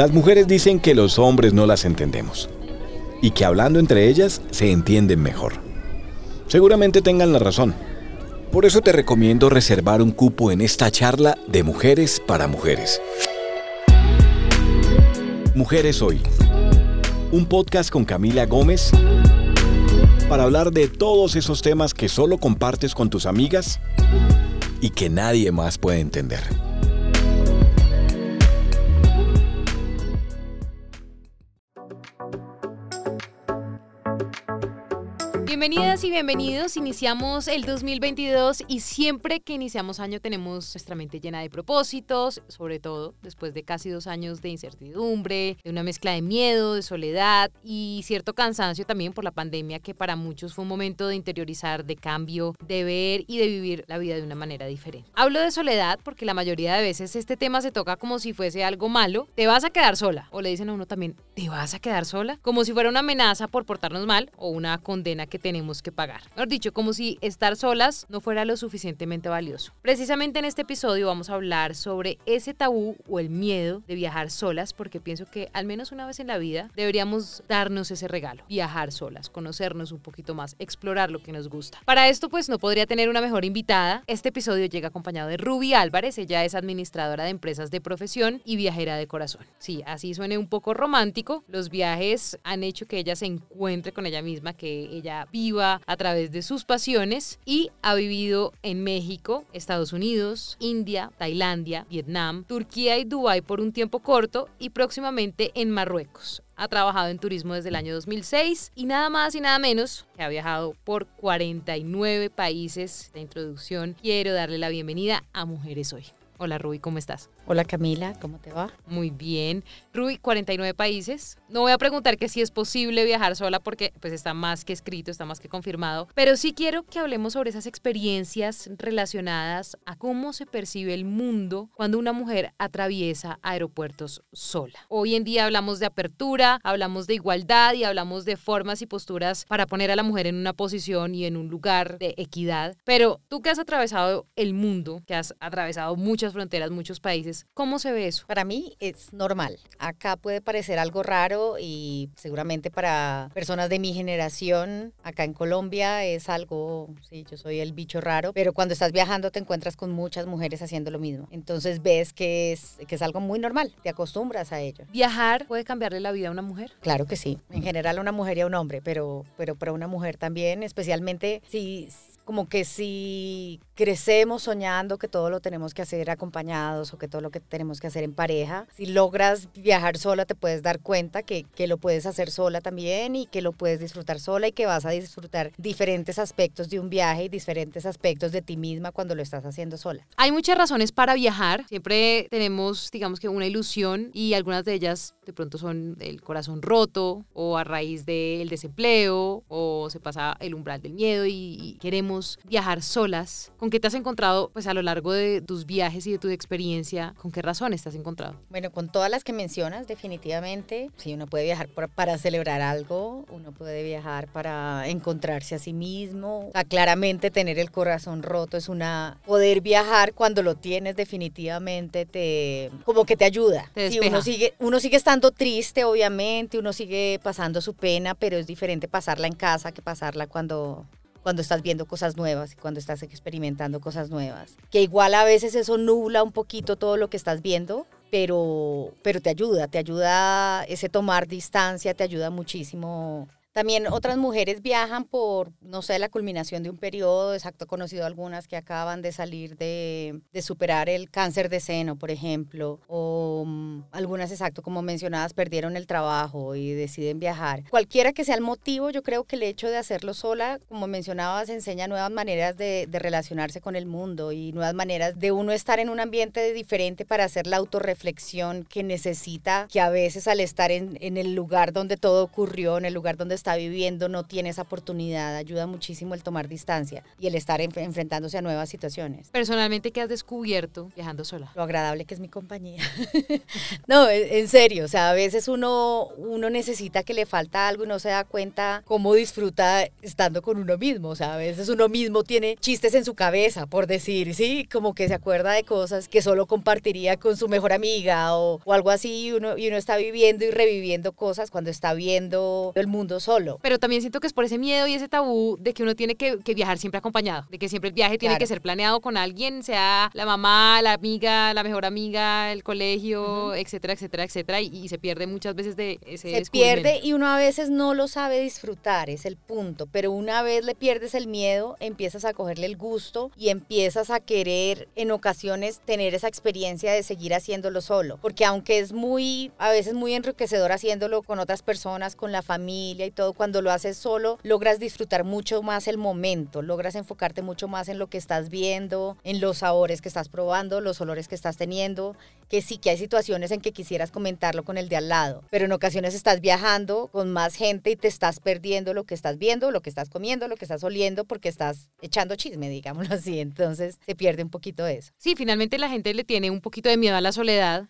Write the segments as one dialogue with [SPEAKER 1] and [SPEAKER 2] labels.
[SPEAKER 1] Las mujeres dicen que los hombres no las entendemos y que hablando entre ellas se entienden mejor. Seguramente tengan la razón. Por eso te recomiendo reservar un cupo en esta charla de mujeres para mujeres. Mujeres Hoy. Un podcast con Camila Gómez para hablar de todos esos temas que solo compartes con tus amigas y que nadie más puede entender.
[SPEAKER 2] Bienvenidas y bienvenidos. Iniciamos el 2022 y siempre que iniciamos año tenemos nuestra mente llena de propósitos, sobre todo después de casi dos años de incertidumbre, de una mezcla de miedo, de soledad y cierto cansancio también por la pandemia que para muchos fue un momento de interiorizar, de cambio, de ver y de vivir la vida de una manera diferente. Hablo de soledad porque la mayoría de veces este tema se toca como si fuese algo malo. Te vas a quedar sola. O le dicen a uno también, ¿te vas a quedar sola? Como si fuera una amenaza por portarnos mal o una condena que te tenemos que pagar. Mejor dicho, como si estar solas no fuera lo suficientemente valioso. Precisamente en este episodio vamos a hablar sobre ese tabú o el miedo de viajar solas, porque pienso que al menos una vez en la vida deberíamos darnos ese regalo, viajar solas, conocernos un poquito más, explorar lo que nos gusta. Para esto pues no podría tener una mejor invitada. Este episodio llega acompañado de Ruby Álvarez, ella es administradora de empresas de profesión y viajera de corazón. Sí, así suene un poco romántico, los viajes han hecho que ella se encuentre con ella misma, que ella viva a través de sus pasiones y ha vivido en México, Estados Unidos, India, Tailandia, Vietnam, Turquía y Dubái por un tiempo corto y próximamente en Marruecos. Ha trabajado en turismo desde el año 2006 y nada más y nada menos que ha viajado por 49 países. De introducción, quiero darle la bienvenida a Mujeres Hoy. Hola Ruby, ¿cómo estás?
[SPEAKER 3] Hola Camila, ¿cómo te va?
[SPEAKER 2] Muy bien. Ruby, 49 países. No voy a preguntar que si es posible viajar sola porque pues está más que escrito, está más que confirmado, pero sí quiero que hablemos sobre esas experiencias relacionadas a cómo se percibe el mundo cuando una mujer atraviesa aeropuertos sola. Hoy en día hablamos de apertura, hablamos de igualdad y hablamos de formas y posturas para poner a la mujer en una posición y en un lugar de equidad, pero tú que has atravesado el mundo, que has atravesado muchas fronteras, muchos países, ¿cómo se ve eso?
[SPEAKER 3] Para mí es normal. Acá puede parecer algo raro y seguramente para personas de mi generación, acá en Colombia es algo, sí, yo soy el bicho raro, pero cuando estás viajando te encuentras con muchas mujeres haciendo lo mismo. Entonces ves que es, que es algo muy normal, te acostumbras a ello.
[SPEAKER 2] ¿Viajar puede cambiarle la vida a una mujer?
[SPEAKER 3] Claro que sí, en general a una mujer y a un hombre, pero, pero para una mujer también, especialmente si como que si crecemos soñando que todo lo tenemos que hacer acompañados o que todo lo que tenemos que hacer en pareja, si logras viajar sola te puedes dar cuenta que, que lo puedes hacer sola también y que lo puedes disfrutar sola y que vas a disfrutar diferentes aspectos de un viaje y diferentes aspectos de ti misma cuando lo estás haciendo sola.
[SPEAKER 2] Hay muchas razones para viajar, siempre tenemos digamos que una ilusión y algunas de ellas de pronto son el corazón roto o a raíz del desempleo o se pasa el umbral del miedo y queremos viajar solas. ¿Con qué te has encontrado pues a lo largo de tus viajes y de tu experiencia? ¿Con qué razones te has encontrado?
[SPEAKER 3] Bueno, con todas las que mencionas, definitivamente. Si uno puede viajar para celebrar algo, uno puede viajar para encontrarse a sí mismo. O sea, claramente tener el corazón roto es una... Poder viajar cuando lo tienes definitivamente te... como que te ayuda.
[SPEAKER 2] Te
[SPEAKER 3] si uno sigue, uno sigue estando triste, obviamente, uno sigue pasando su pena, pero es diferente pasarla en casa que pasarla cuando cuando estás viendo cosas nuevas y cuando estás experimentando cosas nuevas. Que igual a veces eso nubla un poquito todo lo que estás viendo, pero, pero te ayuda, te ayuda ese tomar distancia, te ayuda muchísimo también otras mujeres viajan por, no sé, la culminación de un periodo, exacto, he conocido algunas que acaban de salir de, de superar el cáncer de seno, por ejemplo, o um, algunas, exacto, como mencionadas, perdieron el trabajo y deciden viajar. Cualquiera que sea el motivo, yo creo que el hecho de hacerlo sola, como mencionabas, enseña nuevas maneras de, de relacionarse con el mundo y nuevas maneras de uno estar en un ambiente diferente para hacer la autorreflexión que necesita, que a veces al estar en, en el lugar donde todo ocurrió, en el lugar donde está viviendo no tiene esa oportunidad. Ayuda muchísimo el tomar distancia y el estar enf- enfrentándose a nuevas situaciones.
[SPEAKER 2] Personalmente, ¿qué has descubierto viajando sola?
[SPEAKER 3] Lo agradable que es mi compañía. no, en en serio, o sea, a veces uno, uno necesita que le falta algo y no se da cuenta cómo disfruta estando con uno mismo. O sea, a veces uno mismo tiene chistes en su cabeza, por decir, ¿sí? Como que se acuerda de cosas que solo compartiría con su mejor amiga o, o algo así y uno, y uno está viviendo y reviviendo cosas cuando está viendo el mundo solo.
[SPEAKER 2] Pero también siento que es por ese miedo y ese tabú de que uno tiene que, que viajar siempre acompañado, de que siempre el viaje tiene
[SPEAKER 3] Claro.
[SPEAKER 2] que ser planeado con alguien, sea la mamá, la amiga, la mejor amiga, el colegio, etcétera, etcétera, etcétera, y, y se pierde muchas veces de ese
[SPEAKER 3] se pierde y uno a veces no lo sabe disfrutar, es el punto. Pero una vez le pierdes el miedo, empiezas a cogerle el gusto y empiezas a querer en ocasiones tener esa experiencia de seguir haciéndolo solo. Porque aunque es muy, a veces muy enriquecedor haciéndolo con otras personas, con la familia y todo, cuando lo haces solo, logras disfrutar mucho más el momento, logras enfocarte mucho más en lo que estás viendo, en los sabores que estás probando, los olores que estás teniendo, que sí que hay situaciones en que quisieras comentarlo con el de al lado, pero en ocasiones estás viajando con más gente y te estás perdiendo lo que estás viendo, lo que estás comiendo, lo que estás oliendo, porque estás echando chisme, digámoslo así. Entonces se pierde un poquito de eso.
[SPEAKER 2] Sí, finalmente la gente le tiene un poquito de miedo a la soledad,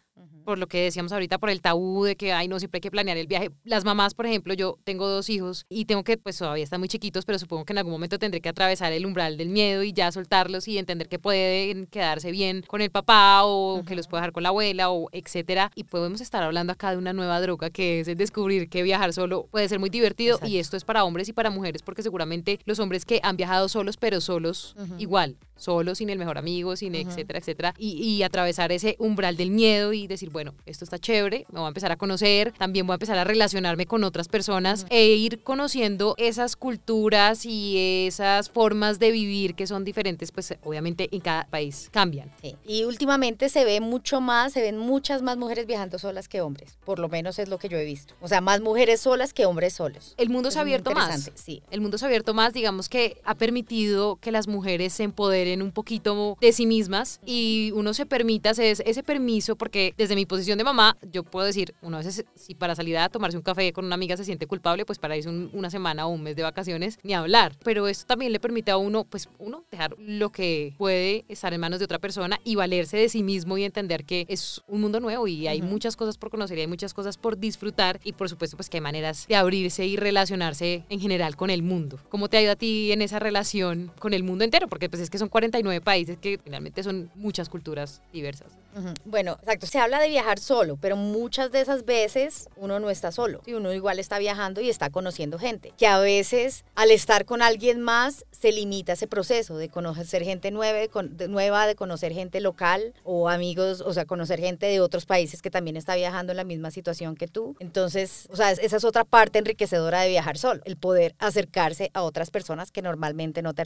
[SPEAKER 2] por lo que decíamos ahorita, por el tabú de que, ay, no, siempre hay que planear el viaje. Las mamás, por ejemplo, yo tengo dos hijos y tengo que, pues todavía están muy chiquitos, pero supongo que en algún momento tendré que atravesar el umbral del miedo y ya soltarlos y entender que pueden quedarse bien con el papá o que los puede dejar con la abuela o etcétera. Y podemos estar hablando acá de una nueva droga que es el descubrir que viajar solo puede ser muy divertido y
[SPEAKER 3] Exacto.
[SPEAKER 2] esto es para hombres y para mujeres porque seguramente los hombres que han viajado solos, pero solos igual, solos, sin el mejor amigo, sin etcétera, etcétera, y, y atravesar ese umbral del miedo y decir, bueno, esto está chévere, me voy a empezar a conocer, también voy a empezar a relacionarme con otras personas e ir conociendo esas culturas y esas formas de vivir que son diferentes, pues obviamente en cada país cambian.
[SPEAKER 3] Sí. Y últimamente se ve mucho más, se ven muchas más mujeres viajando solas que hombres, por lo menos es lo que yo he visto. O sea, más mujeres solas que hombres solos.
[SPEAKER 2] El mundo
[SPEAKER 3] Es
[SPEAKER 2] se ha abierto más.
[SPEAKER 3] Sí.
[SPEAKER 2] El mundo se ha abierto más, digamos que ha permitido que las mujeres se empoderen un poquito de sí mismas y uno se permita ese, ese permiso, porque desde mi posición de mamá, yo puedo decir, uno a veces, si para salir a tomarse un café con una amiga se siente culpable, pues para irse un- una semana o un mes de vacaciones, ni hablar. Pero esto también le permite a uno, pues uno, dejar lo que puede estar en manos de otra persona y valerse de sí mismo y entender que es un mundo nuevo y hay
[SPEAKER 3] Ujú.
[SPEAKER 2] muchas cosas por conocer y hay muchas cosas por disfrutar y por supuesto pues que hay maneras de abrirse y relacionarse en general con el mundo. ¿Cómo te ha ido a ti en esa relación con el mundo entero? Porque pues es que son 49 países que finalmente son muchas culturas diversas.
[SPEAKER 3] Ujú. Bueno, exacto. Se habla de viajar solo, pero muchas de esas veces uno no está solo. Sí, uno igual está viajando y está conociendo gente. Que a veces al estar con alguien más se limita ese proceso de conocer gente nueva, de, nueva, de conocer gente local o amigos, o sea, conocer gente de otros países que también está viajando en la misma situación que tú. Entonces, o sea, es- esa es otra parte enriquecedora de viajar solo, el poder acercarse a otras personas que normalmente no te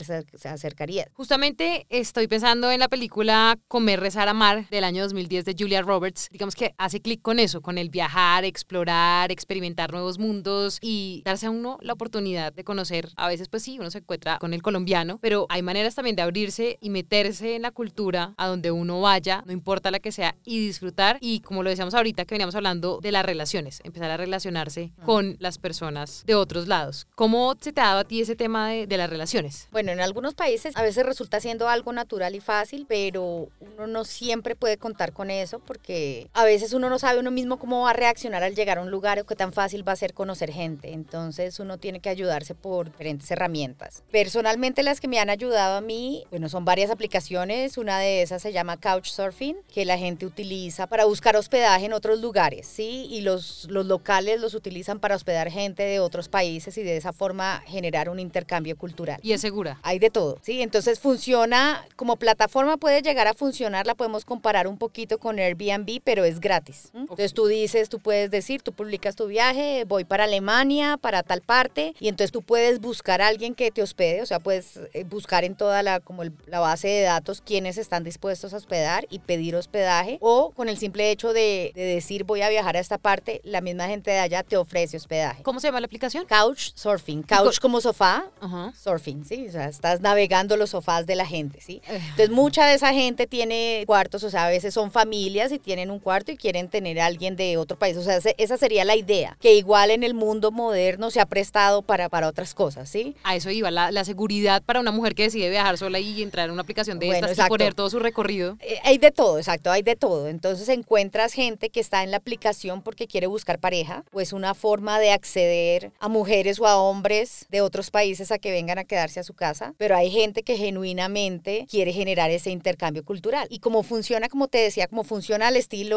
[SPEAKER 3] acercarías.
[SPEAKER 2] Justamente estoy pensando en la película Comer, Rezar, Amar del año 2010 de Julia Roberts. Digamos que hace clic con eso, con el viajar, explorar, experimentar nuevos mundos y darse a uno la oportunidad de conocer. A veces, pues sí, uno se encuentra con el colombiano, pero hay maneras también de abrirse y meterse en la cultura a donde uno vaya, no importa la que sea, y disfrutar. Y como lo decíamos ahorita, que veníamos hablando de las relaciones, empezar a relacionarse con las personas de otros lados. ¿Cómo se te ha dado a ti ese tema de, de las relaciones?
[SPEAKER 3] Bueno, en algunos países a veces resulta siendo algo natural y fácil, pero uno no siempre puede contar con eso porque a veces uno no sabe uno mismo cómo va a reaccionar al llegar a un lugar o qué tan fácil va a ser conocer gente. Entonces uno tiene que ayudarse por diferentes herramientas. Personalmente las que me han ayudado a mí, bueno, son varias aplicaciones. Una de esas se llama Couchsurfing, que la gente utiliza para buscar hospedaje en otros lugares, ¿sí? Y los, los locales los utilizan para hospedar gente de otros países y de esa forma generar un intercambio cultural.
[SPEAKER 2] Y es segura.
[SPEAKER 3] Hay de todo, ¿sí? Entonces funciona, como plataforma puede llegar a funcionar, la podemos comparar un poquito con Airbnb, pero es gratis. ¿m? Entonces tú dices, tú puedes decir, tú publicas tu viaje, voy para Alemania, para tal parte, y entonces tú puedes buscar a alguien que te hospede, o sea, puedes eh, buscar en toda la, como el- la base de datos quiénes están dispuestos a hospedar y pedir hospedaje, o con el simple hecho de, de decir voy a viajar a esta parte, la misma gente de allá te ofrece hospedaje.
[SPEAKER 2] ¿Cómo se llama la aplicación?
[SPEAKER 3] Couch surfing, couch como sofá,
[SPEAKER 2] Ajá.
[SPEAKER 3] surfing, ¿sí? O sea, estás navegando los sofás de la gente, ¿sí? Entonces, mucha de esa gente tiene cuartos, o sea, a veces son familias y tienen un cuarto y quieren tener a alguien de otro país. O sea, esa sería la idea, que igual en el mundo moderno se ha prestado para, para otras cosas, ¿sí?
[SPEAKER 2] A eso iba, la, seguridad para una mujer que decide viajar sola y entrar en una aplicación de estas y poner todo su recorrido.
[SPEAKER 3] Eh, hay de todo, exacto, hay de todo. Entonces encuentras gente que está en la aplicación porque quiere buscar pareja, o es una forma de acceder a mujeres o a hombres de otros países a que vengan a quedarse a su casa, pero hay gente que genuinamente quiere generar ese intercambio cultural. Y como funciona, como te decía, como funciona al estilo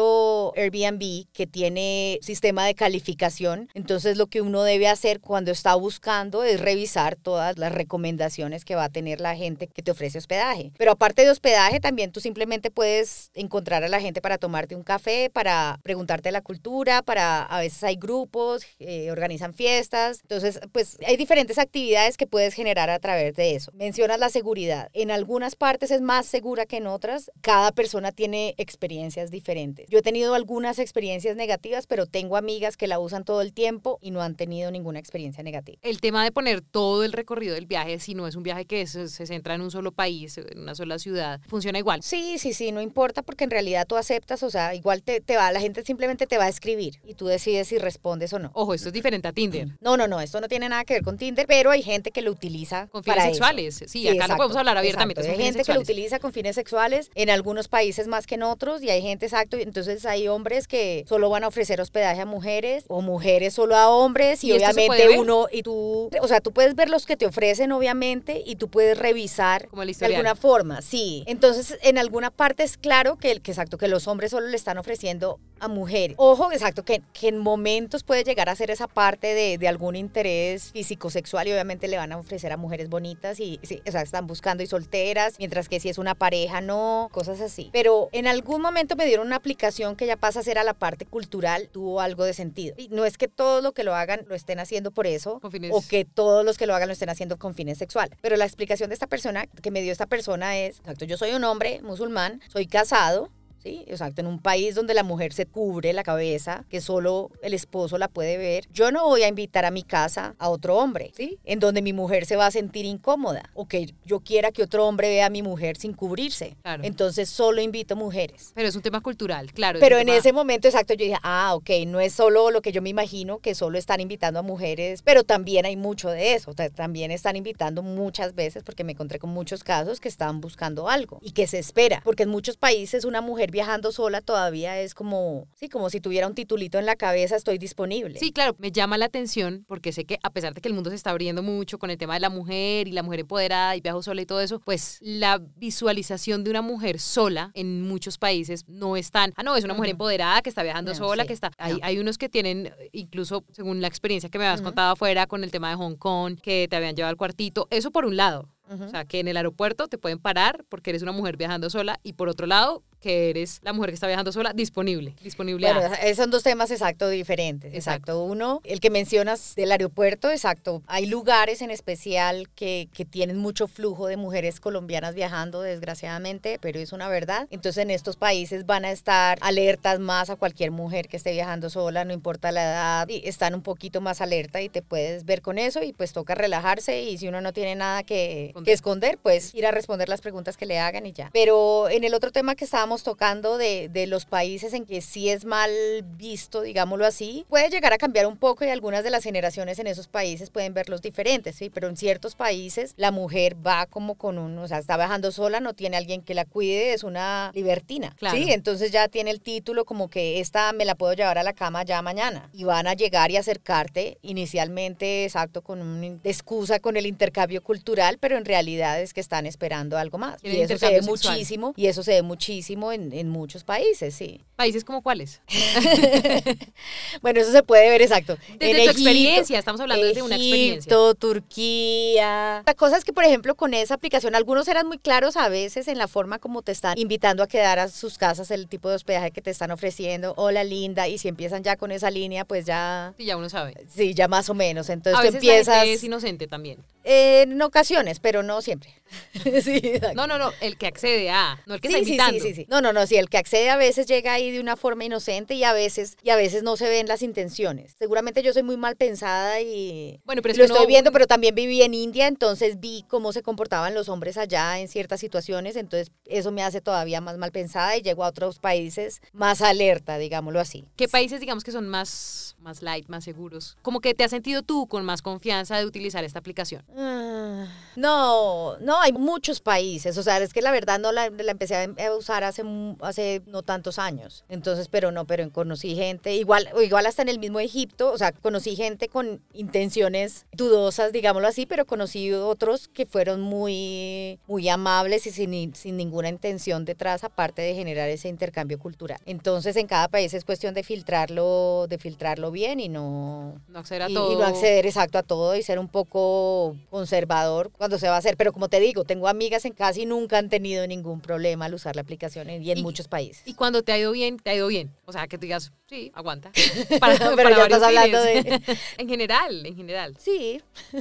[SPEAKER 3] Airbnb, que tiene sistema de calificación, entonces lo que uno debe hacer cuando está buscando es revisar todas las recomendaciones que va a tener la gente que te ofrece hospedaje. Pero aparte de hospedaje, también tú simplemente puedes encontrar a la gente para tomarte un café, para preguntarte la cultura, para a veces hay grupos, eh, organizan fiestas. Entonces, pues hay diferentes actividades que puedes generar a través de eso. Mencionas la seguridad. En algunas partes es más segura que en otras. Cada persona tiene experiencias diferentes. Yo he tenido algunas experiencias negativas, pero tengo amigas que la usan todo el tiempo y no han tenido ninguna experiencia negativa.
[SPEAKER 2] El tema de poner todo el recorrido del viaje, si no es un viaje que se, se centra en un solo país, en una sola ciudad, funciona igual.
[SPEAKER 3] Sí, sí, sí, no importa porque en realidad tú aceptas, o sea, igual te, te va, la gente simplemente te va a escribir y tú decides si respondes o no.
[SPEAKER 2] Ojo, esto es diferente a Tinder.
[SPEAKER 3] No, no, no, esto no tiene nada que ver con Tinder, pero hay gente que lo utiliza
[SPEAKER 2] con fines sexuales. Sí, acá no podemos hablar abiertamente.
[SPEAKER 3] Hay gente que lo utiliza con fines sexuales en algunos países más que en otros y hay gente exacto, entonces hay hombres que solo van a ofrecer hospedaje a mujeres o mujeres solo a hombres y, obviamente uno y tú, o sea, tú puedes ver los que te ofrecen obviamente y tú puedes revisar de alguna forma, sí. Entonces, en alguna parte es claro que el que exacto que los hombres solo le están ofreciendo a mujeres. Ojo, exacto, que, que en momentos puede llegar a ser esa parte de, de, algún interés físico-sexual y obviamente le van a ofrecer a mujeres bonitas y, o sea, están buscando y solteras, mientras que si es una pareja, no, cosas así. Pero en algún momento me dieron una aplicación que ya pasa a ser a la parte cultural, tuvo algo de sentido. Y no es que todos lo que lo hagan lo estén haciendo por eso, o que todos los que lo hagan lo estén haciendo con fines sexuales. Pero la explicación de esta persona, que me dio esta persona es, exacto, yo soy un hombre musulmán, soy casado, ¿sí? Exacto, en un país donde la mujer se cubre la cabeza, que solo el esposo la puede ver, yo no voy a invitar a mi casa a otro hombre, ¿sí? En donde mi mujer se va a sentir incómoda o que yo quiera que otro hombre vea a mi mujer sin cubrirse. Entonces solo invito mujeres.
[SPEAKER 2] Pero es un tema cultural, claro.
[SPEAKER 3] Pero en ese momento exacto yo dije, ah, ok, no es solo lo que yo me imagino que solo están invitando a mujeres, pero también hay mucho de eso. también están invitando muchas veces, porque me encontré con muchos casos que estaban buscando algo y que se espera, porque en muchos países una mujer viajando sola todavía es como, sí, como si tuviera un titulito en la cabeza, estoy disponible.
[SPEAKER 2] Sí, claro, me llama la atención porque sé que a pesar de que el mundo se está abriendo mucho con el tema de la mujer y la mujer empoderada y viajo sola y todo eso, pues la visualización de una mujer sola en muchos países no es tan, ah, no, es una mujer empoderada que está viajando sola, que está, hay, hay unos que tienen, incluso según la experiencia que me habías contado afuera con el tema de Hong Kong, que te habían llevado al cuartito, eso por un lado. O sea, que en el aeropuerto te pueden parar porque eres una mujer viajando sola y por otro lado, que eres la mujer que está viajando sola, disponible. disponible
[SPEAKER 3] bueno, esos son dos temas exacto diferentes. Exacto. Uno, el que mencionas del aeropuerto, exacto. Hay lugares en especial que, que tienen mucho flujo de mujeres colombianas viajando, desgraciadamente, pero es una verdad. Entonces en estos países van a estar alertas más a cualquier mujer que esté viajando sola, no importa la edad, y están un poquito más alerta y te puedes ver con eso y pues toca relajarse y si uno no tiene nada que, que esconder, pues ir a responder las preguntas que le hagan y ya. Pero en el otro tema que estábamos tocando de, de, los países en que sí es mal visto, digámoslo así, puede llegar a cambiar un poco y algunas de las generaciones en esos países pueden verlos diferentes, ¿sí? Pero en ciertos países la mujer va como con un, o sea, está viajando sola, no tiene alguien que la cuide, es una libertina, ¿sí? Entonces ya tiene el título como que esta me la puedo llevar a la cama ya mañana y van a llegar y acercarte inicialmente, exacto, con una excusa con el intercambio cultural, pero en realidad es que están esperando algo más. Y eso se ve muchísimo, y eso se ve muchísimo en, muchos países, sí.
[SPEAKER 2] ¿Países como cuáles?
[SPEAKER 3] bueno, eso se puede ver exacto.
[SPEAKER 2] Desde tu experiencia, estamos hablando de una experiencia.
[SPEAKER 3] Turquía. La cosa es que, por ejemplo, con esa aplicación, algunos eran muy claros a veces en la forma como te están invitando a quedar a sus casas, el tipo de hospedaje que te están ofreciendo. Hola, linda. Y si empiezan ya con esa línea, pues ya.
[SPEAKER 2] Sí, ya uno sabe.
[SPEAKER 3] Sí, ya más o menos. Entonces a veces empiezas.
[SPEAKER 2] es inocente también.
[SPEAKER 3] en ocasiones, pero no siempre. sí, exacto.
[SPEAKER 2] No, no, no, el que accede a, no el que
[SPEAKER 3] sí,
[SPEAKER 2] está invitando.
[SPEAKER 3] sí, sí, sí. No, no, no, sí, el que accede a veces llega ahí de una forma inocente y a veces y a veces no se ven las intenciones. Seguramente yo soy muy mal pensada y
[SPEAKER 2] Bueno, pero
[SPEAKER 3] lo estoy viendo, pero también viví en India, entonces vi cómo se comportaban los hombres allá en ciertas situaciones, entonces eso me hace todavía más mal pensada y llego a otros países más alerta, digámoslo así.
[SPEAKER 2] ¿Qué países, digamos, que son más, más light, más seguros? Como que te has sentido tú con más confianza de utilizar esta aplicación.
[SPEAKER 3] Ah, No, no, hay muchos países, o sea, es que la verdad no la, la empecé a a usar hace, no tantos años, entonces, pero no, pero conocí gente, igual, igual hasta en el mismo Egipto, o sea, conocí gente con intenciones dudosas, digámoslo así, pero conocí otros que fueron muy, muy amables y sin, ni- sin ninguna intención detrás, aparte de generar ese intercambio cultural. Entonces, en cada país es cuestión de filtrarlo, de filtrarlo bien y no,
[SPEAKER 2] No acceder a
[SPEAKER 3] y,
[SPEAKER 2] todo.
[SPEAKER 3] y no acceder exacto a todo y ser un poco conservador cuando se va a hacer. Pero como te digo, tengo amigas en casa y nunca han tenido ningún problema al usar la aplicación en- y en
[SPEAKER 2] Y-
[SPEAKER 3] muchos países.
[SPEAKER 2] Y cuando te ha ido bien, te ha ido bien. O sea, que tú digas, sí, aguanta. Para,
[SPEAKER 3] Pero
[SPEAKER 2] para
[SPEAKER 3] ya estás hablando
[SPEAKER 2] fines.
[SPEAKER 3] de-
[SPEAKER 2] en general, en general.
[SPEAKER 3] Sí.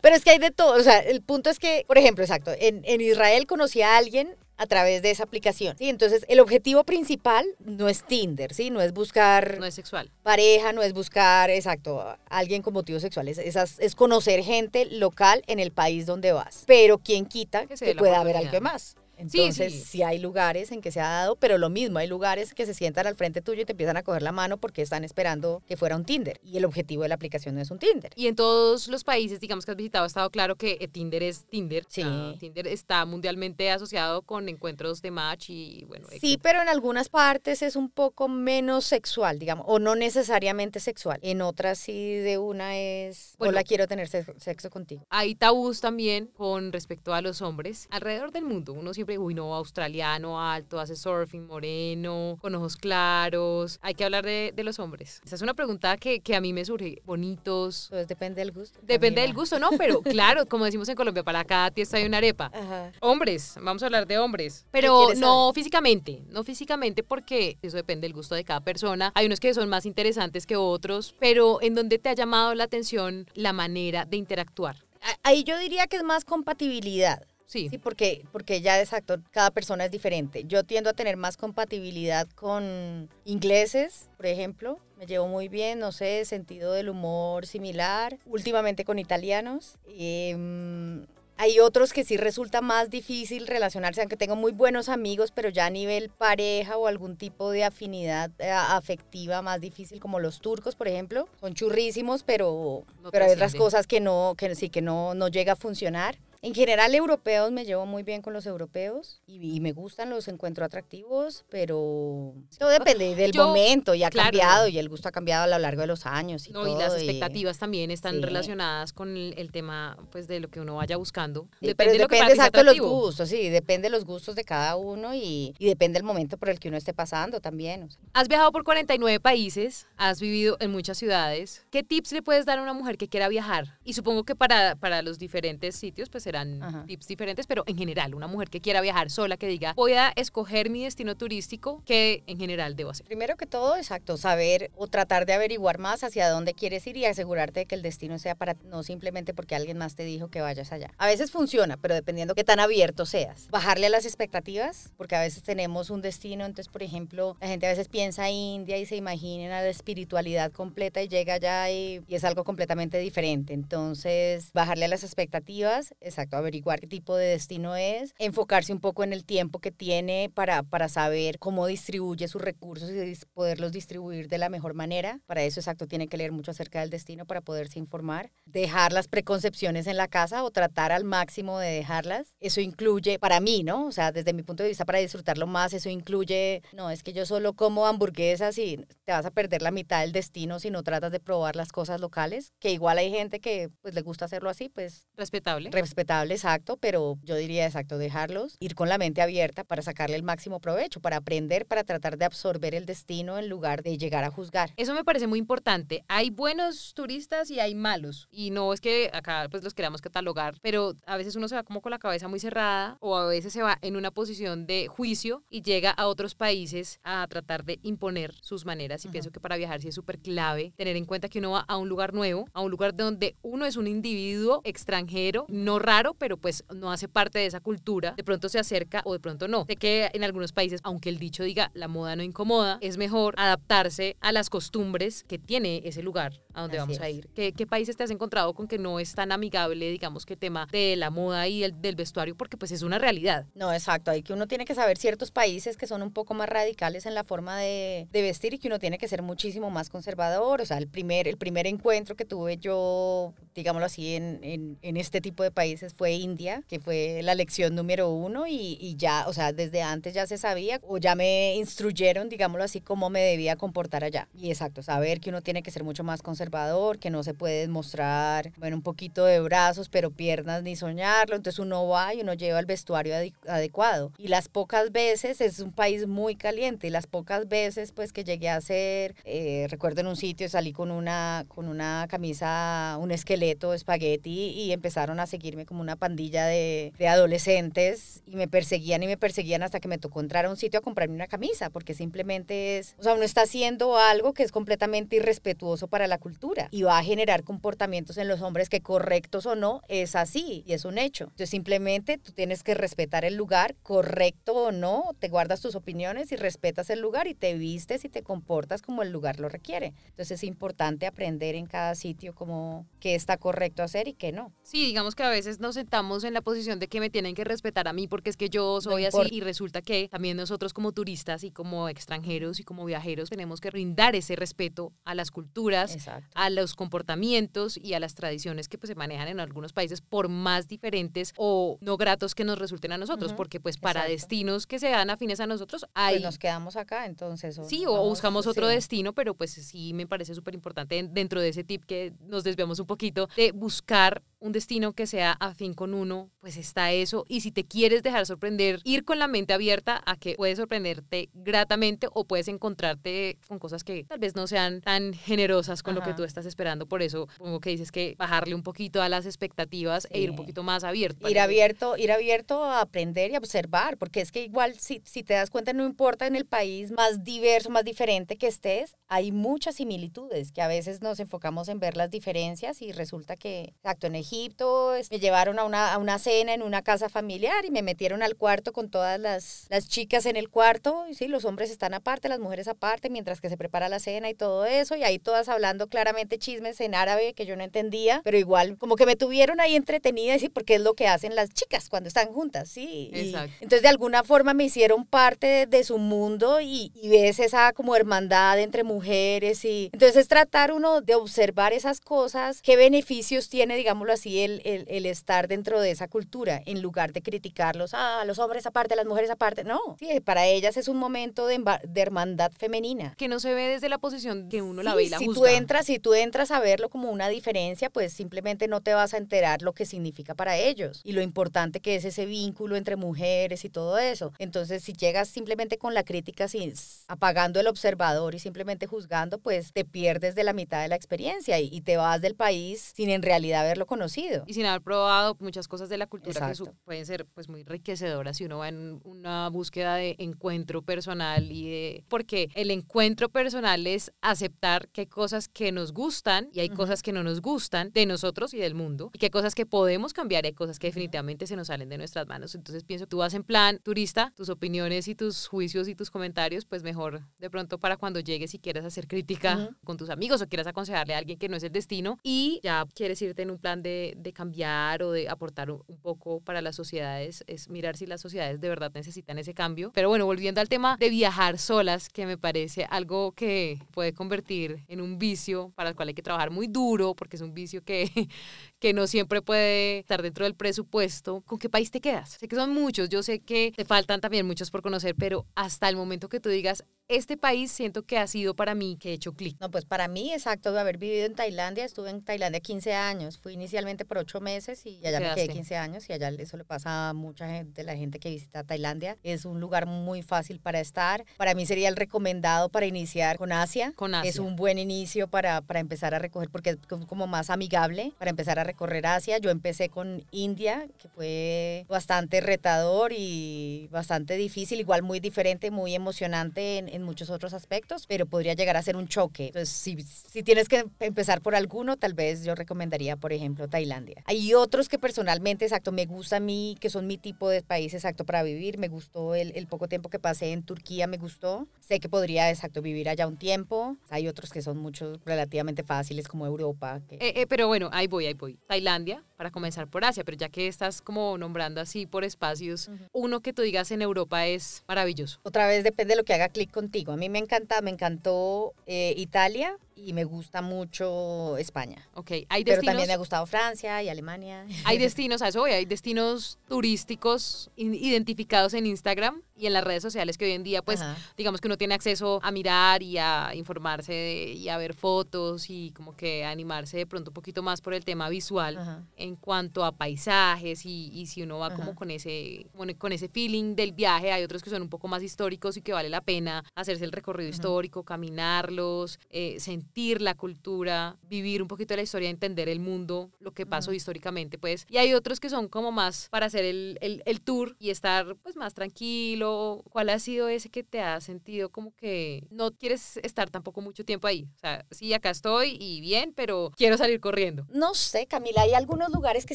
[SPEAKER 3] Pero es que hay de todo. O sea, el punto es que, por ejemplo, exacto, en, en Israel conocí a alguien a través de esa aplicación. ¿sí? Entonces, el objetivo principal no es Tinder, ¿sí? No es buscar
[SPEAKER 2] No es sexual.
[SPEAKER 3] pareja, no es buscar, exacto, alguien con motivos sexuales, esas, es conocer gente local en el país donde vas. Pero quien quita
[SPEAKER 2] Que
[SPEAKER 3] que, pueda haber algo más. Entonces,
[SPEAKER 2] sí.
[SPEAKER 3] sí, hay lugares en que se ha dado, pero lo mismo, hay lugares que se sientan al frente tuyo y te empiezan a coger la mano porque están esperando que fuera un Tinder. Y el objetivo de la aplicación no es un Tinder.
[SPEAKER 2] Y en todos los países, digamos que has visitado, ha estado claro que eh, Tinder es Tinder.
[SPEAKER 3] Sí.
[SPEAKER 2] Ah, Tinder está mundialmente asociado con encuentros de match y bueno.
[SPEAKER 3] Sí, pero en algunas partes es un poco menos sexual, digamos, o no necesariamente sexual. En otras sí de una es,
[SPEAKER 2] Bueno.
[SPEAKER 3] hola, quiero tener sexo- sexo contigo.
[SPEAKER 2] Hay tabús también con respecto a los hombres. Alrededor del mundo, uno siempre, uy, no, australiano, alto, hace surfing, moreno, con ojos claros. Hay que hablar de, de los hombres. Esa es una pregunta que, que a mí me surge. Bonitos.
[SPEAKER 3] Entonces depende del gusto.
[SPEAKER 2] Depende
[SPEAKER 3] también,
[SPEAKER 2] del gusto, ¿no? Pero claro, como decimos en Colombia, para cada tiesto hay una arepa.
[SPEAKER 3] Ajá.
[SPEAKER 2] Hombres, vamos a hablar de hombres. Pero no físicamente, no físicamente porque eso depende del gusto de cada persona. Hay unos que son más interesantes que otros, pero en donde te ha llamado la atención la manera de interactuar.
[SPEAKER 3] Ahí yo diría que es más compatibilidad.
[SPEAKER 2] Sí.
[SPEAKER 3] Sí, porque, porque ya exacto, cada persona es diferente. Yo tiendo a tener más compatibilidad con ingleses, por ejemplo. Me llevo muy bien, no sé, sentido del humor similar. Últimamente con italianos. Em, hay otros que sí resulta más difícil relacionarse, aunque tengo muy buenos amigos, pero ya a nivel pareja o algún tipo de afinidad eh, afectiva más difícil, como los turcos, por ejemplo. Son churrísimos, pero,
[SPEAKER 2] No
[SPEAKER 3] pero hay otras cosas que no, que sí, que no, no llega a funcionar. En general, europeos me llevo muy bien con los europeos y, y me gustan, los encuentro atractivos, pero todo depende del
[SPEAKER 2] Yo,
[SPEAKER 3] momento y ha
[SPEAKER 2] claro.
[SPEAKER 3] cambiado y el gusto ha cambiado a lo largo de los años. Y
[SPEAKER 2] No,
[SPEAKER 3] todo,
[SPEAKER 2] y las expectativas también están
[SPEAKER 3] sí.
[SPEAKER 2] relacionadas con el, el tema pues de lo que uno vaya buscando.
[SPEAKER 3] Sí, pero
[SPEAKER 2] de lo que
[SPEAKER 3] depende
[SPEAKER 2] sea
[SPEAKER 3] exacto de los gustos, sí, depende de los gustos de cada uno y, y depende del momento por el que uno esté pasando también. o sea.
[SPEAKER 2] Has viajado por 49 países, has vivido en muchas ciudades. ¿Qué tips le puedes dar a una mujer que quiera viajar? Y supongo que para, para los diferentes sitios pues serán
[SPEAKER 3] Ajá.
[SPEAKER 2] tips diferentes, pero en general, una mujer que quiera viajar sola, que diga, voy a escoger mi destino turístico, ¿qué en general debo hacer?
[SPEAKER 3] Primero que todo, exacto, saber o tratar de averiguar más hacia dónde quieres ir y asegurarte de que el destino sea para no simplemente porque alguien más te dijo que vayas allá. A veces funciona, pero dependiendo qué tan abierto seas. Bajarle a las expectativas, porque a veces tenemos un destino, entonces, por ejemplo, la gente a veces piensa India y se imagina la espiritualidad completa y llega allá y, y es algo completamente diferente. Entonces, bajarle a las expectativas, exacto, averiguar qué tipo de destino es, enfocarse un poco en el tiempo que tiene para, para saber cómo distribuye sus recursos y poderlos distribuir de la mejor manera. Para eso, exacto, tiene que leer mucho acerca del destino para poderse informar. Dejar las preconcepciones en la casa o tratar al máximo de dejarlas. Eso incluye, para mí, ¿no? O sea, desde mi punto de vista, para disfrutarlo más, eso incluye, no, es que yo solo como hamburguesas y te vas a perder la mitad del destino si no tratas de probar las cosas locales, que igual hay gente que pues le gusta hacerlo así, pues
[SPEAKER 2] Respetable.
[SPEAKER 3] respetable, exacto, pero yo diría exacto, dejarlos, ir con la mente abierta para sacarle el máximo provecho, para aprender, para tratar de absorber el destino en lugar de llegar a juzgar.
[SPEAKER 2] Eso me parece muy importante. Hay buenos turistas y hay malos. Y no es que acá pues los queramos catalogar, pero a veces uno se va como con la cabeza muy cerrada o a veces se va en una posición de juicio y llega a otros países a tratar de imponer sus maneras y pienso que para viajar sí es súper clave tener en cuenta que uno va a un lugar nuevo, a un lugar donde uno es un individuo extranjero, no raro, pero pues no hace parte de esa cultura, de pronto se acerca o de pronto no. Sé que en algunos países, aunque el dicho diga la moda no incomoda, es mejor adaptarse a las costumbres que tiene ese lugar a donde vamos a ir. ¿Qué, ¿Qué, países te has encontrado con que no es tan amigable, digamos, que tema de la moda y el, del vestuario? Porque pues es una realidad.
[SPEAKER 3] No, exacto. Hay que uno tiene que saber ciertos países que son un poco más radicales en la forma de, de vestir y que uno tiene que ser muchísimo más conservador. O sea, el primer, el primer encuentro que tuve yo, digámoslo así, en, en, en este tipo de países fue India, que fue la lección número uno y, y ya, o sea, desde antes ya se sabía o ya me instruyeron, digámoslo así, cómo me debía comportar allá. Y exacto, saber que uno tiene que ser mucho más conservador, que no se puede mostrar, bueno, un poquito de brazos, pero piernas ni soñarlo. Entonces uno va y uno lleva el vestuario adecuado. Y las pocas veces, es un país muy caliente, y las pocas veces pues que llegué a hacer, eh, recuerdo en un sitio salí con una, con una camisa, un esqueleto, espagueti, y empezaron a seguirme como una pandilla de, de adolescentes y me perseguían y me perseguían hasta que me tocó entrar a un sitio a comprarme una camisa, porque simplemente es, o sea, uno está haciendo algo que es completamente irrespetuoso para la cultura y va a generar comportamientos en los hombres que correctos o no es así y es un hecho. Entonces simplemente tú tienes que respetar el lugar, correcto o no, te guardas tus opiniones y respetas el lugar y te vistes y te comportas como el lugar lo requiere. Entonces es importante aprender en cada sitio como qué está correcto hacer y qué no.
[SPEAKER 2] Sí, digamos que a veces nos sentamos en la posición de que me tienen que respetar a mí porque es que yo soy así y resulta que también nosotros como turistas y como extranjeros y como viajeros tenemos que brindar ese respeto a las culturas, Exacto. a los comportamientos y a las tradiciones que pues, se manejan en algunos países por más diferentes o no gratos que nos resulten a nosotros, uh -huh. porque pues para Exacto. destinos que sean afines a nosotros hay...
[SPEAKER 3] Pues nos quedamos acá, entonces.
[SPEAKER 2] O sí, o buscamos otro sí. destino, pero pues sí me parece súper importante dentro de ese tip que nos desviamos un poquito, de buscar un destino que sea afín con uno, pues está eso. Y si te quieres dejar sorprender, ir con la mente abierta a que puedes sorprenderte gratamente o puedes encontrarte con cosas que tal vez no sean tan generosas con Ajá. lo que tú estás esperando. Por eso, como que dices que bajarle un poquito a las expectativas sí. e ir un poquito más abierto.
[SPEAKER 3] Ir abierto, ir abierto a aprender y a observar, porque es que igual si, si te das cuenta, no importa en el país más diverso, más diferente que estés, hay muchas similitudes que a veces nos enfocamos en ver las diferencias y resulta que, exacto, en Egipto me llevaron a una, a una cena en una casa familiar y me metieron al cuarto con todas las, las chicas en el cuarto, y sí, los hombres están aparte, las mujeres aparte, mientras que se prepara la cena y todo eso, y ahí todas hablando claramente chismes en árabe que yo no entendía, pero igual como que me tuvieron ahí entretenida, sí, porque es lo que hacen las chicas cuando están juntas, sí.
[SPEAKER 2] Exacto.
[SPEAKER 3] Y, entonces de alguna forma me hicieron parte de, de su mundo y, y ves esa como hermandad entre mujeres y entonces es tratar uno de observar esas cosas, qué beneficios tiene, digámoslo así, el, el, el estar dentro de esa cultura, en lugar de criticarlos, ah, los hombres aparte, las mujeres aparte, no, sí, para ellas es un momento de, de hermandad femenina.
[SPEAKER 2] Que no se ve desde la posición que uno sí, la ve y la
[SPEAKER 3] si
[SPEAKER 2] juzga.
[SPEAKER 3] Tú entras, si tú entras a verlo como una diferencia, pues simplemente no te vas a enterar lo que significa para ellos y lo importante que es ese vínculo entre mujeres y todo eso. Entonces, si llegas simplemente con la crítica, sin, apagando el observador y simplemente juzgando, pues te pierdes de la mitad de la experiencia y, y te vas del país sin en realidad haberlo conocido.
[SPEAKER 2] Y sin haber probado muchas cosas de la cultura Exacto. que pueden ser pues muy enriquecedoras si uno va en una búsqueda de encuentro personal y de porque el encuentro personal es aceptar que hay cosas que nos gustan y hay uh -huh. cosas que no nos gustan de nosotros y del mundo y que hay cosas que podemos cambiar y hay cosas que definitivamente se nos salen de nuestras manos. Entonces pienso, tú vas en plan turista, tus opiniones y tus juicios y tus comentarios, pues mejor de pronto para cuando llegues y quieras hacer crítica uh -huh. con tus amigos o quieras aconsejarle a alguien que no es el destino y ya quieres irte en un plan de, de cambiar o de aportar un, poco para las sociedades, es mirar si las sociedades de verdad necesitan ese cambio. Pero bueno, volviendo al tema de viajar solas, que me parece algo que puede convertir en un vicio para el cual hay que trabajar muy duro, porque es un vicio que, que no siempre puede estar dentro del presupuesto. ¿Con qué país te quedas? Sé que son muchos, yo sé que te faltan también muchos por conocer, pero hasta el momento que tú digas, este país siento que ha sido para mí que he hecho clic.
[SPEAKER 3] No, pues para mí, exacto, de haber vivido en Tailandia, estuve en Tailandia 15 años, fui inicialmente por 8 meses y allá Quedaste. me quedé 15 años y allá eso le pasa a mucha gente, la gente que visita Tailandia. Es un lugar muy fácil para estar. Para mí sería el recomendado para iniciar con Asia.
[SPEAKER 2] Con Asia.
[SPEAKER 3] Es un buen inicio para, para empezar a recoger porque es como más amigable, para empezar a recorrer Asia. Yo empecé con India, que fue bastante retador y bastante difícil, igual muy diferente, muy emocionante en, en muchos otros aspectos, pero podría llegar a ser un choque. Entonces, si, si tienes que empezar por alguno, tal vez yo recomendaría, por ejemplo, Tailandia. Hay otros que personalmente, exacto, me gusta a mí, que son mi tipo de país exacto para vivir. Me gustó el, el poco tiempo que pasé en Turquía, me gustó. Sé que podría, exacto, vivir allá un tiempo. Hay otros que son muchos relativamente fáciles, como Europa. Que...
[SPEAKER 2] Eh, eh, pero bueno, ahí voy, ahí voy. Tailandia, para comenzar por Asia, pero ya que estás como nombrando así por espacios, uno que tú digas en Europa es maravilloso.
[SPEAKER 3] Otra vez depende de lo que haga clic contigo. A mí me encanta, me encantó eh, Italia y me gusta mucho España.
[SPEAKER 2] Ok, hay
[SPEAKER 3] Pero
[SPEAKER 2] destinos...
[SPEAKER 3] también me ha gustado Francia y Alemania.
[SPEAKER 2] Hay destinos, a eso voy, hay destinos turísticos identificados en Instagram y en las redes sociales que hoy en día, pues,
[SPEAKER 3] Ajá.
[SPEAKER 2] digamos que uno tiene acceso a mirar y a informarse de- y a ver fotos y como que animarse de pronto un poquito más por el tema visual
[SPEAKER 3] Ajá.
[SPEAKER 2] en cuanto a paisajes y, y si uno va como con ese, como con ese feeling del viaje, hay otros que son un poco más históricos y que vale la pena hacerse el recorrido histórico, caminarlos, eh, sentir la cultura, vivir un poquito la historia, entender el mundo, lo que pasó históricamente, pues. Y hay otros que son como más para hacer el, el, el tour y estar pues más tranquilo. ¿Cuál ha sido ese que te ha sentido como que no quieres estar tampoco mucho tiempo ahí? O sea, sí, acá estoy y bien, pero quiero salir corriendo.
[SPEAKER 3] No sé, Camila, hay algunos lugares que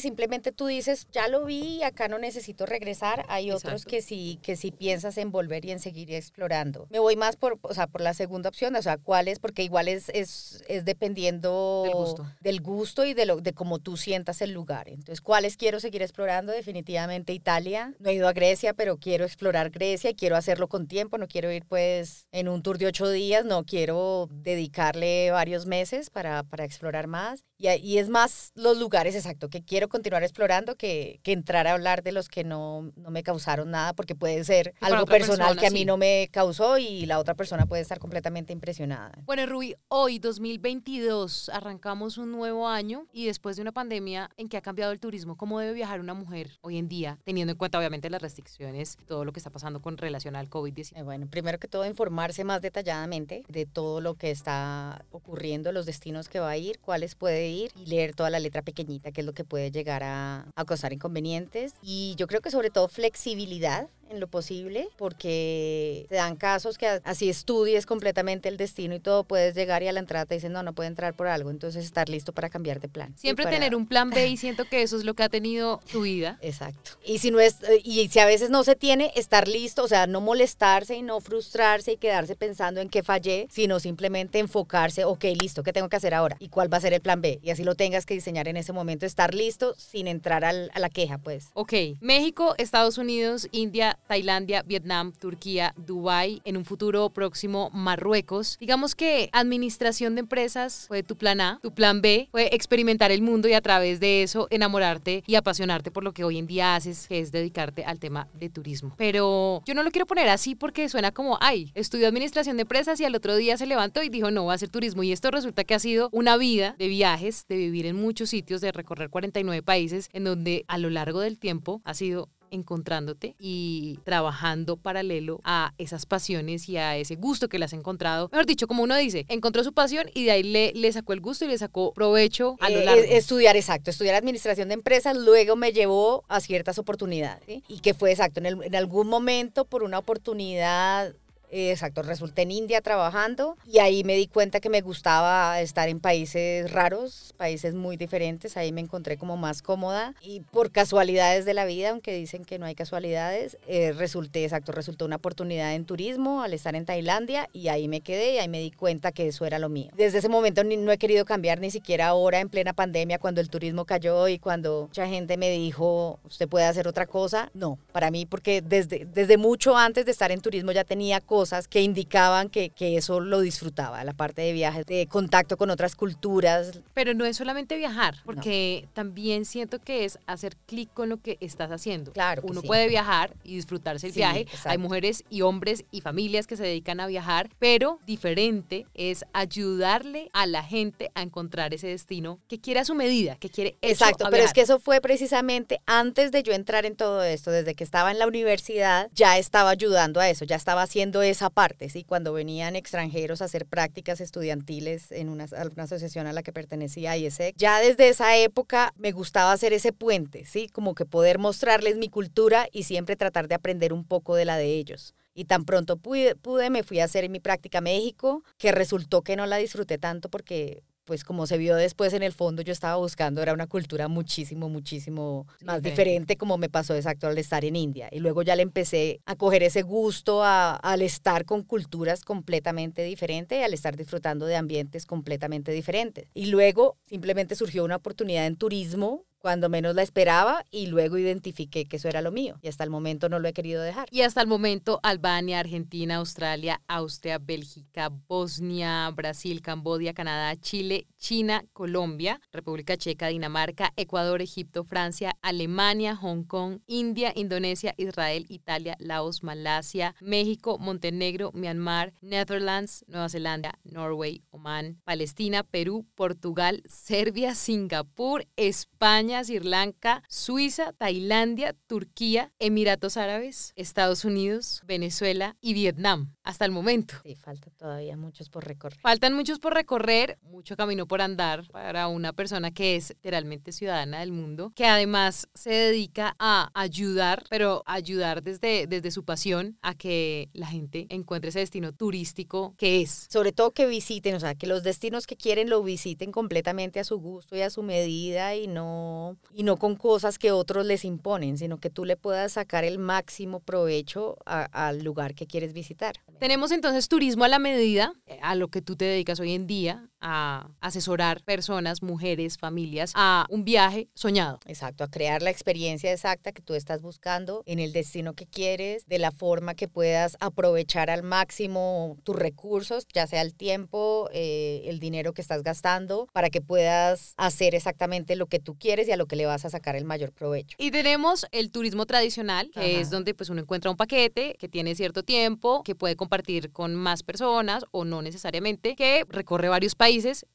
[SPEAKER 3] simplemente tú dices, ya lo vi, acá no necesito regresar. Hay otros
[SPEAKER 2] Exacto.
[SPEAKER 3] que sí, que sí piensas en volver y en seguir explorando. Me voy más por, o sea, por la segunda opción, o sea, cuál es, porque igual es, es, es dependiendo
[SPEAKER 2] Del gusto.
[SPEAKER 3] del gusto y de lo de cómo tú sientas el lugar. Entonces, ¿cuáles quiero seguir explorando? Definitivamente Italia. No he ido a Grecia, pero quiero explorar Grecia y quiero hacerlo con tiempo. No quiero ir pues en un tour de ocho días, no quiero dedicarle varios meses para, para explorar más. Y, y es más los lugares, exacto, que quiero continuar explorando que, que entrar a hablar de los que no, no me causaron nada, porque puede ser algo personal
[SPEAKER 2] persona,
[SPEAKER 3] que a mí
[SPEAKER 2] sí.
[SPEAKER 3] no me causó y la otra persona puede estar completamente impresionada.
[SPEAKER 2] Bueno, Rubí, hoy 2022 arrancamos un nuevo año y después de una pandemia en que ha cambiado el turismo, ¿cómo debe viajar una mujer hoy en día, teniendo en cuenta obviamente las restricciones, todo lo que está pasando con relación al COVID-19?
[SPEAKER 3] Eh, Bueno, primero que todo, informarse más detalladamente de todo lo que está ocurriendo, los destinos que va a ir, cuáles puede ir y leer toda la letra pequeñita, que es lo que puede llegar a, a causar inconvenientes. Y yo creo que sobre todo flexibilidad en lo posible, porque te dan casos que así estudies completamente el destino y todo, puedes llegar y a la entrada te dicen, no, no puede entrar por algo, entonces estar listo para cambiar de plan.
[SPEAKER 2] Siempre
[SPEAKER 3] para-
[SPEAKER 2] tener un plan B y siento que eso es lo que ha tenido tu vida.
[SPEAKER 3] Exacto. Y si no es y si a veces no se tiene, estar listo, o sea, no molestarse y no frustrarse y quedarse pensando en qué fallé, sino simplemente enfocarse, ok, listo, ¿qué tengo que hacer ahora? ¿Y cuál va a ser el plan B? Y así lo tengas que diseñar en ese momento, estar listo sin entrar al- a la queja, pues.
[SPEAKER 2] Ok, México, Estados Unidos, India, Tailandia, Vietnam, Turquía, Dubái, en un futuro próximo Marruecos. Digamos que administración de empresas fue tu plan A, tu plan B fue experimentar el mundo y a través de eso enamorarte y apasionarte por lo que hoy en día haces, que es dedicarte al tema de turismo. Pero yo no lo quiero poner así porque suena como, ay, estudió administración de empresas y al otro día se levantó y dijo, no, va a hacer turismo. Y esto resulta que ha sido una vida de viajes, de vivir en muchos sitios, de recorrer 49 países, en donde a lo largo del tiempo ha sido encontrándote y trabajando paralelo a esas pasiones y a ese gusto que le has encontrado. Mejor dicho, como uno dice, encontró su pasión y de ahí le, le sacó el gusto y le sacó provecho a lo
[SPEAKER 3] Eh,
[SPEAKER 2] largo.
[SPEAKER 3] eh, estudiar, exacto, estudiar administración de empresas, luego me llevó a ciertas oportunidades. ¿sí? Y que fue exacto, en, el- en algún momento por una oportunidad, eh, exacto, resulté en India trabajando y ahí me di cuenta que me gustaba estar en países raros, países muy diferentes, ahí me encontré como más cómoda y por casualidades de la vida, aunque dicen que no hay casualidades, eh, resulté, exacto, resultó una oportunidad en turismo al estar en Tailandia y ahí me quedé y ahí me di cuenta que eso era lo mío. Desde ese momento no he querido cambiar ni siquiera ahora en plena pandemia cuando el turismo cayó y cuando mucha gente me dijo, usted puede hacer otra cosa. No, para mí porque desde, desde mucho antes de estar en turismo ya tenía cosas que indicaban que, que eso lo disfrutaba, la parte de viajes, de contacto con otras culturas.
[SPEAKER 2] Pero no es solamente viajar, porque también siento que es hacer clic con lo que estás haciendo.
[SPEAKER 3] Claro
[SPEAKER 2] Uno
[SPEAKER 3] sí.
[SPEAKER 2] puede viajar y disfrutarse el
[SPEAKER 3] Sí,
[SPEAKER 2] viaje.
[SPEAKER 3] exacto.
[SPEAKER 2] Hay mujeres y hombres y familias que se dedican a viajar, pero diferente es ayudarle a la gente a encontrar ese destino que quiere a su medida, que quiere hecho
[SPEAKER 3] Exacto,
[SPEAKER 2] a
[SPEAKER 3] pero es que eso fue precisamente antes de yo entrar en todo esto, desde que estaba en la universidad, ya estaba ayudando a eso, ya estaba haciendo esa parte, ¿sí? Cuando venían extranjeros a hacer prácticas estudiantiles en una, una asociación a la que pertenecía IESEC, ya desde esa época me gustaba hacer ese puente, ¿sí? Como que poder mostrarles mi cultura y siempre tratar de aprender un poco de la de ellos. Y tan pronto pude, pude, me fui a hacer mi práctica a México, que resultó que no la disfruté tanto porque pues como se vio después en el fondo, yo estaba buscando, era una cultura muchísimo, muchísimo más diferente, como me pasó exacto al estar en India. Y luego ya le empecé a coger ese gusto al estar con culturas completamente diferentes y al estar disfrutando de ambientes completamente diferentes. Y luego simplemente surgió una oportunidad en turismo cuando menos la esperaba y luego identifiqué que eso era lo mío y hasta el momento no lo he querido dejar.
[SPEAKER 2] Y hasta el momento Albania, Argentina, Australia, Austria, Bélgica, Bosnia, Brasil, Cambodia, Canadá, Chile, China, Colombia, República Checa, Dinamarca, Ecuador, Egipto, Francia, Alemania, Hong Kong, India, Indonesia, Israel, Italia, Laos, Malasia, México, Montenegro, Myanmar, Netherlands, Nueva Zelanda, Norway, Oman, Palestina, Perú, Portugal, Serbia, Singapur, España, Sri Lanka, Suiza, Tailandia, Turquía, Emiratos Árabes, Estados Unidos, Venezuela y Vietnam hasta el momento.
[SPEAKER 3] Sí, faltan todavía muchos por recorrer.
[SPEAKER 2] Faltan muchos por recorrer, mucho camino por andar para una persona que es literalmente ciudadana del mundo, que además se dedica a ayudar, pero ayudar desde, desde su pasión a que la gente encuentre ese destino turístico que es.
[SPEAKER 3] Sobre todo que visiten, o sea, que los destinos que quieren lo visiten completamente a su gusto y a su medida y no, y no con cosas que otros les imponen, sino que tú le puedas sacar el máximo provecho al lugar que quieres visitar.
[SPEAKER 2] Tenemos entonces turismo a la medida, eh, a lo que tú te dedicas hoy en día, a asesorar personas, mujeres, familias, a un viaje soñado.
[SPEAKER 3] Exacto, a crear la experiencia exacta que tú estás buscando en el destino que quieres, de la forma que puedas aprovechar al máximo tus recursos, ya sea el tiempo, eh, el dinero que estás gastando, para que puedas hacer exactamente lo que tú quieres y a lo que le vas a sacar el mayor provecho.
[SPEAKER 2] Y tenemos el turismo tradicional, que es donde pues uno encuentra un paquete que tiene cierto tiempo, que puede compartir con más personas o no necesariamente, que recorre varios países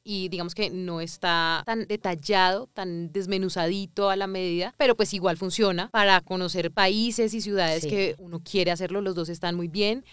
[SPEAKER 2] y digamos que no está tan detallado, tan desmenuzadito a la medida, pero pues igual funciona para conocer países y ciudades que uno quiere hacerlo, los dos están muy bien.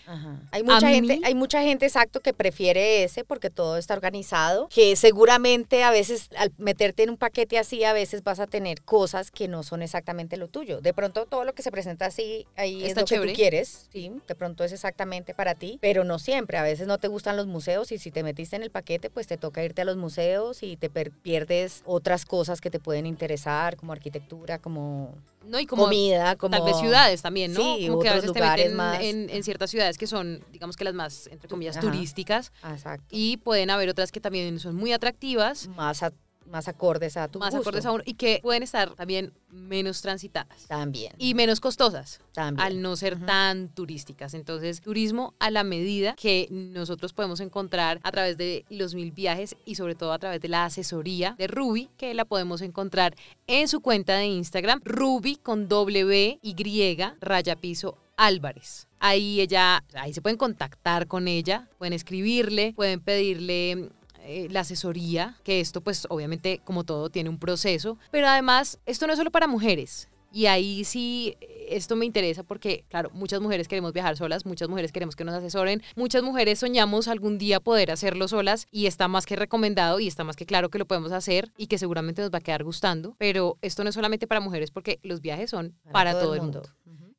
[SPEAKER 3] Hay mucha gente, hay mucha gente exacto que prefiere ese porque todo está organizado, que seguramente a veces al meterte en un paquete así a veces vas a tener cosas que no son exactamente lo tuyo. De pronto todo lo que se presenta así ahí es lo que tú quieres, sí, de pronto es exactamente para ti, pero no siempre. A veces no te gustan los museos y si te metiste en el paquete, pues te toca irte a los museos y te pierdes otras cosas que te pueden interesar, como arquitectura, como
[SPEAKER 2] no, y como
[SPEAKER 3] comida, como
[SPEAKER 2] tal vez ciudades también, ¿no?
[SPEAKER 3] Sí, como que a veces te meten más...
[SPEAKER 2] en, en, ciertas ciudades que son, digamos que las más, entre comillas, turísticas. Exacto. Y pueden haber otras que también son muy atractivas.
[SPEAKER 3] Más a más acordes a tu
[SPEAKER 2] Más acordes a uno y que pueden estar también menos transitadas.
[SPEAKER 3] También.
[SPEAKER 2] Y menos costosas. También. Al no ser tan turísticas. Entonces, turismo a la medida que nosotros podemos encontrar a través de los mil viajes y sobre todo a través de la asesoría de Ruby, que la podemos encontrar en su cuenta de Instagram, Ruby con W Y raya piso Álvarez. Ahí ella, ahí se pueden contactar con ella, pueden escribirle, pueden pedirle eh, la asesoría, que esto pues obviamente como todo tiene un proceso, pero además esto no es solo para mujeres. Y ahí sí, esto me interesa porque, claro, muchas mujeres queremos viajar solas, muchas mujeres queremos que nos asesoren, muchas mujeres soñamos algún día poder hacerlo solas y está más que recomendado y está más que claro que lo podemos hacer y que seguramente nos va a quedar gustando, pero esto no es solamente para mujeres porque los viajes son para, todo, el mundo.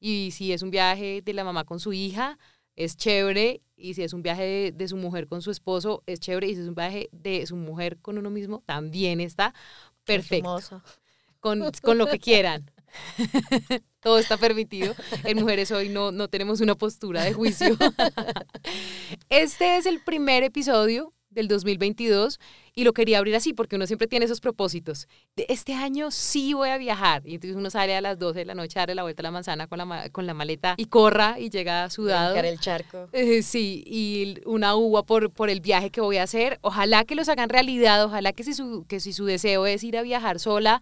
[SPEAKER 2] Y si es un viaje de la mamá con su hija, es chévere y si es un viaje de, su mujer con su esposo, es chévere y si es un viaje de su mujer con uno mismo, también está perfecto. Con, con lo que quieran. Todo está permitido. En mujeres hoy no, no tenemos una postura de juicio. Este es el primer episodio del 2022 y lo quería abrir así porque uno siempre tiene esos propósitos. De este año sí voy a viajar y entonces uno sale a las 12 de la noche a darle la vuelta a la manzana con la, con la maleta y corra y llega sudado.
[SPEAKER 3] el charco.
[SPEAKER 2] Eh, sí, y una uva por, por el viaje que voy a hacer. Ojalá que los hagan realidad, ojalá que si su, que si su deseo es ir a viajar sola,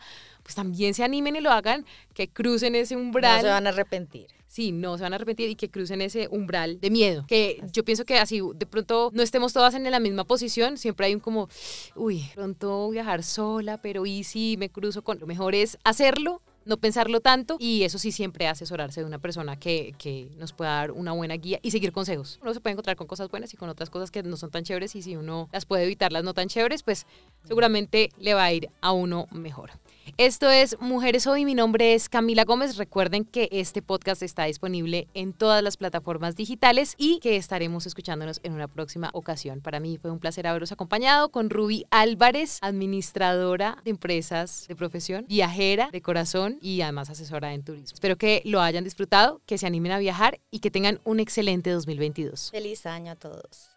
[SPEAKER 2] pues también se animen y lo hagan, que crucen ese umbral. No
[SPEAKER 3] se van a arrepentir
[SPEAKER 2] sí, no se van a arrepentir y que crucen ese umbral de miedo. Que yo pienso que así de pronto no estemos todas en la misma posición, siempre hay un como, uy, pronto viajar sola, pero ¿y si me cruzo con? Lo mejor es hacerlo no pensarlo tanto y eso sí siempre asesorarse de una persona que, que nos pueda dar una buena guía y seguir consejos. Uno se puede encontrar con cosas buenas y con otras cosas que no son tan chéveres y si uno las puede evitar las no tan chéveres, pues seguramente le va a ir a uno mejor. Esto es Mujeres Hoy, mi nombre es Camila Gómez. Recuerden que este podcast está disponible en todas las plataformas digitales y que estaremos escuchándonos en una próxima ocasión. Para mí fue un placer haberos acompañado con Ruby Álvarez, administradora de empresas de profesión, viajera de corazón y además asesora en turismo. Espero que lo hayan disfrutado, que se animen a viajar y que tengan un excelente 2022.
[SPEAKER 3] Feliz año a todos.